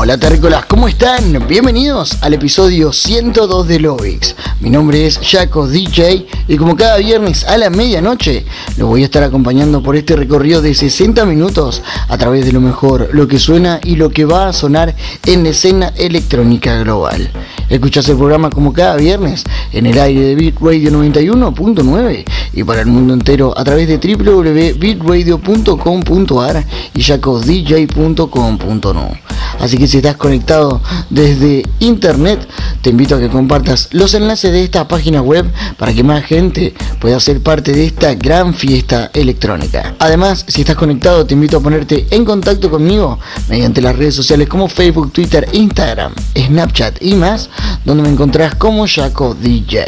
Hola terrícolas, ¿cómo están? Bienvenidos al episodio 102 de Lovix. Mi nombre es Jaco DJ y como cada viernes a la medianoche lo voy a estar acompañando por este recorrido de 60 minutos a través de lo mejor, lo que suena y lo que va a sonar en la escena electrónica global. Escuchas el programa como cada viernes en el aire de Beat Radio 91.9 y para el mundo entero a través de www.bitradio.com.ar y jacodj.com.no. Así que si estás conectado desde internet, te invito a que compartas los enlaces de esta página web para que más gente pueda ser parte de esta gran fiesta electrónica. Además, si estás conectado, te invito a ponerte en contacto conmigo mediante las redes sociales como Facebook, Twitter, Instagram, Snapchat y más, donde me encontrás como Jaco DJ.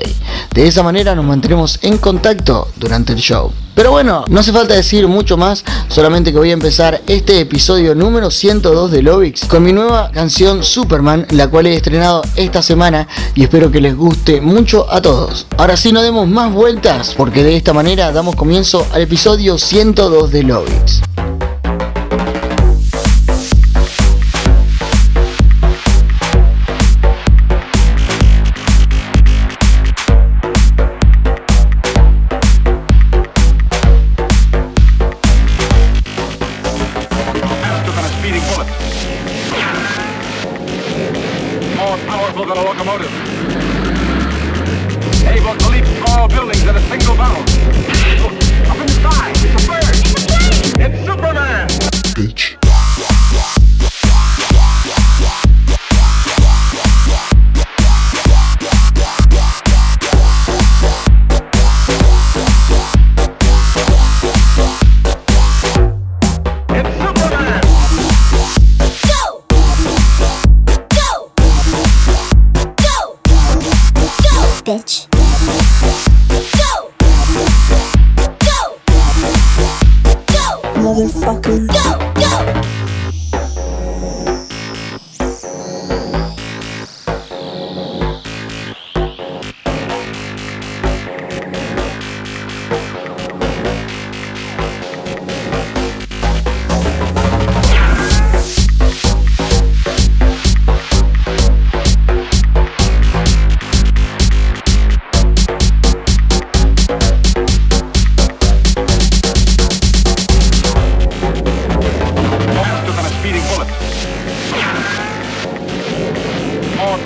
De esa manera nos mantenemos en contacto durante el show. Pero bueno, no hace falta decir mucho más, solamente que voy a empezar este episodio número 102 de Lovix con mi nueva canción Superman, la cual he estrenado esta semana y espero que les guste mucho a todos. Ahora sí, no demos más vueltas, porque de esta manera damos comienzo al episodio 102 de Lovix.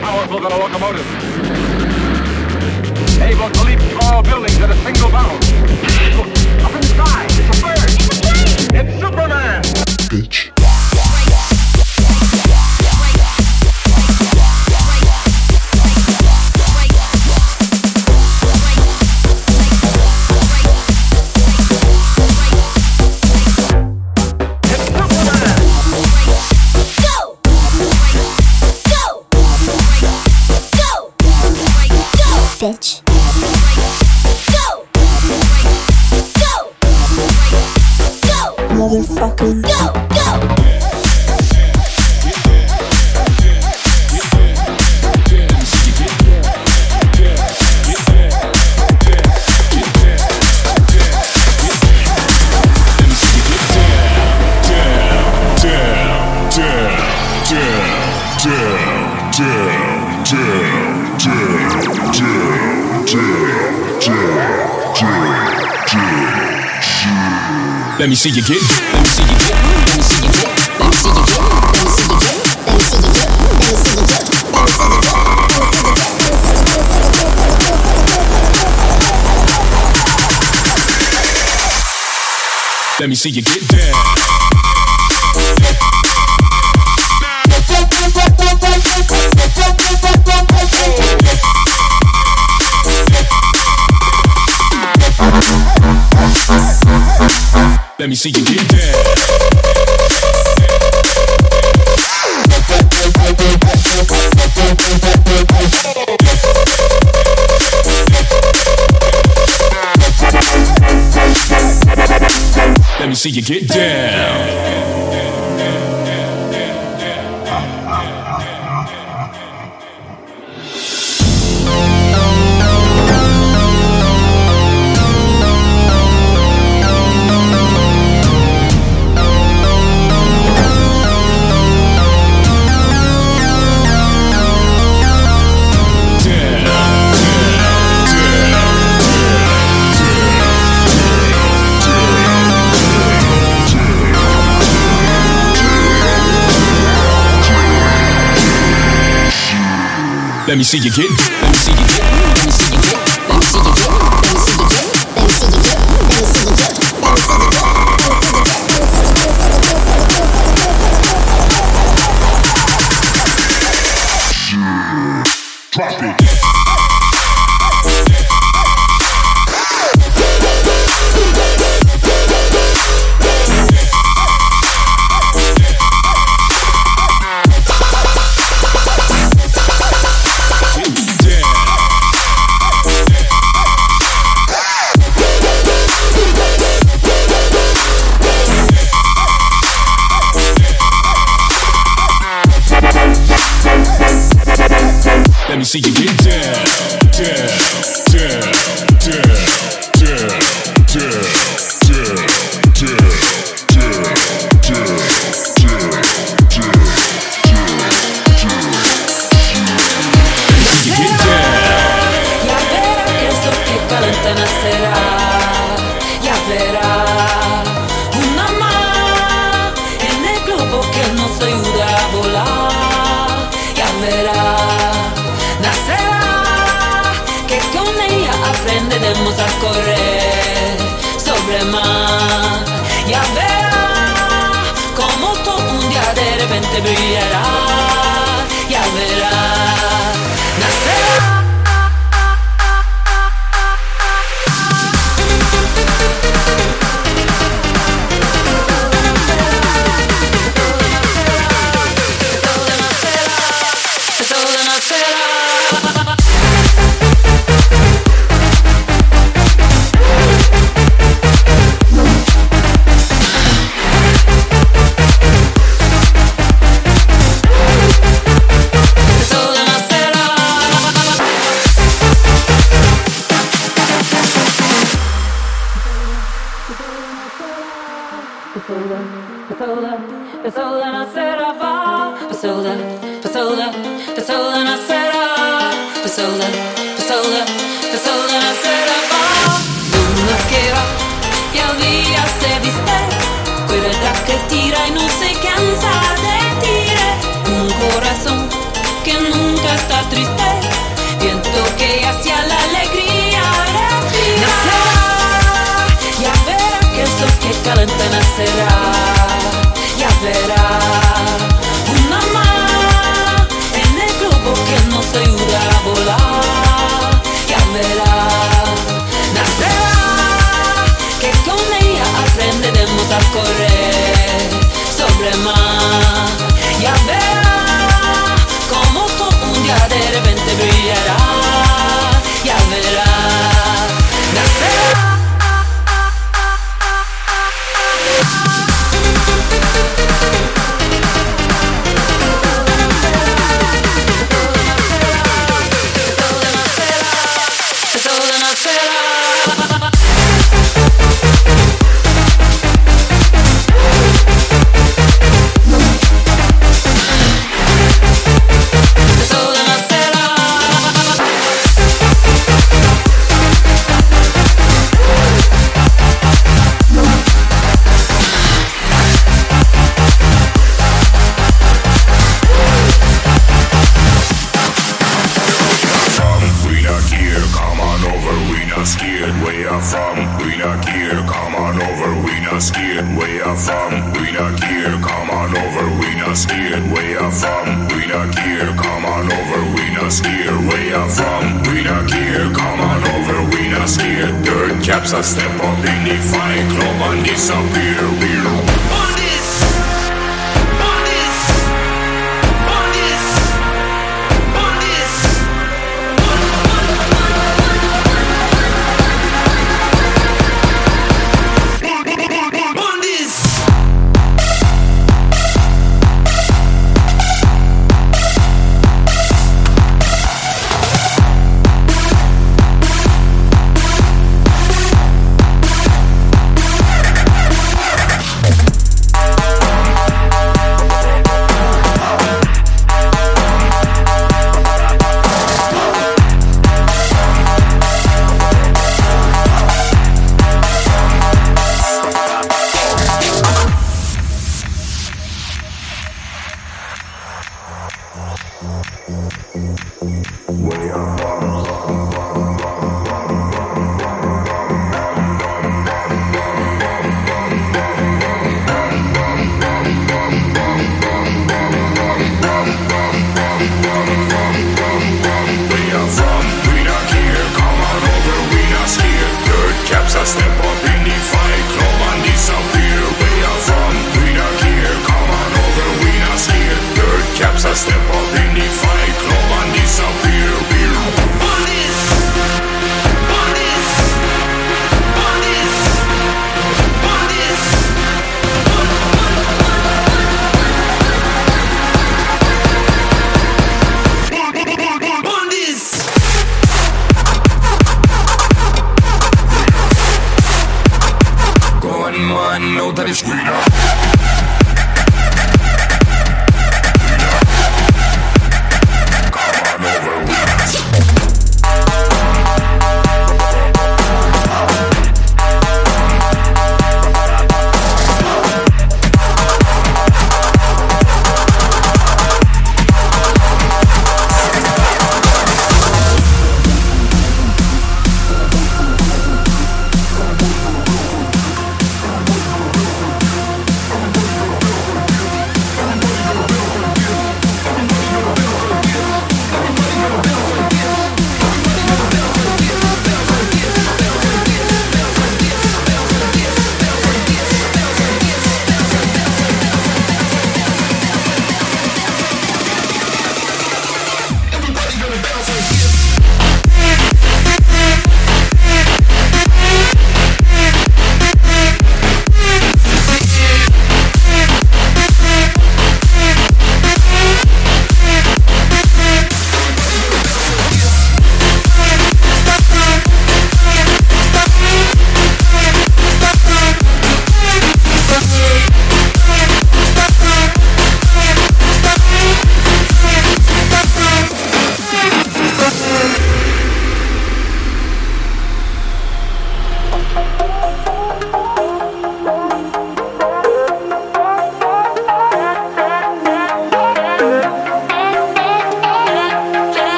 Powerful than a locomotive. Able to leap tall buildings in a single bound. Up in the sky, it's a bird. It's a plane. It's Superman. It's motherfucker. Go, go. Let me see you get. down. Let me see you get down. Let me see you get down. see you get down. let me see you get. see you get down. büyüyer ah Yaldır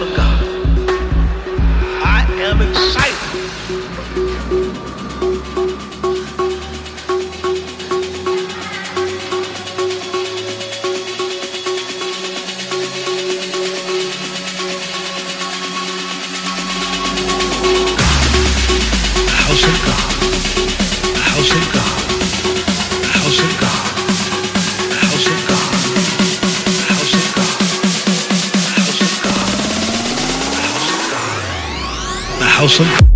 of God. I am excited. olsun.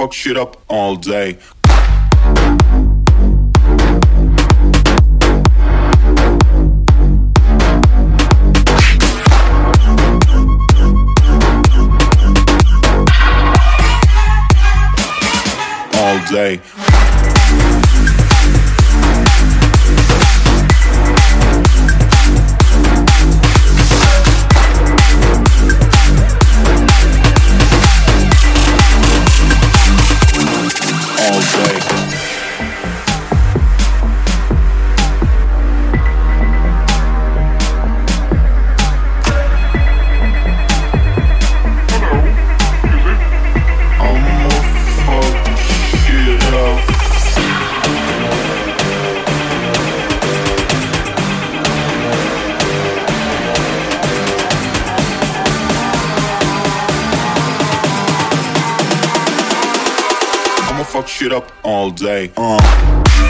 fuck shit up all day. All day. shit up all day. Uh.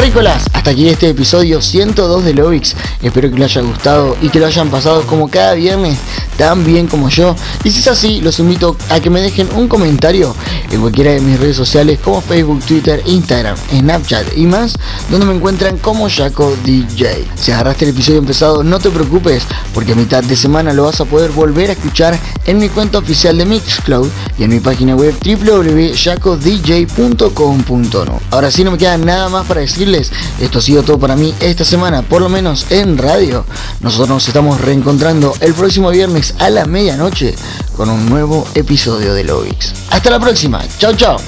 Terrícolas, hasta aquí este episodio 102 de Lovix. Espero que les haya gustado y que lo hayan pasado como cada viernes, tan bien como yo. Y si es así, los invito a que me dejen un comentario en cualquiera de mis redes sociales como Facebook, Twitter, Instagram, Snapchat y más, donde me encuentran como Jaco DJ. Si agarraste el episodio empezado, no te preocupes, porque a mitad de semana lo vas a poder volver a escuchar en mi cuenta oficial de Mixcloud y en mi página web www.jacodj.com.no. Ahora sí no me queda nada más para decirles, esto ha sido todo para mí esta semana, por lo menos en radio. Nosotros nos estamos reencontrando el próximo viernes a la medianoche con un nuevo episodio de Lovix. Hasta la próxima, chao chao.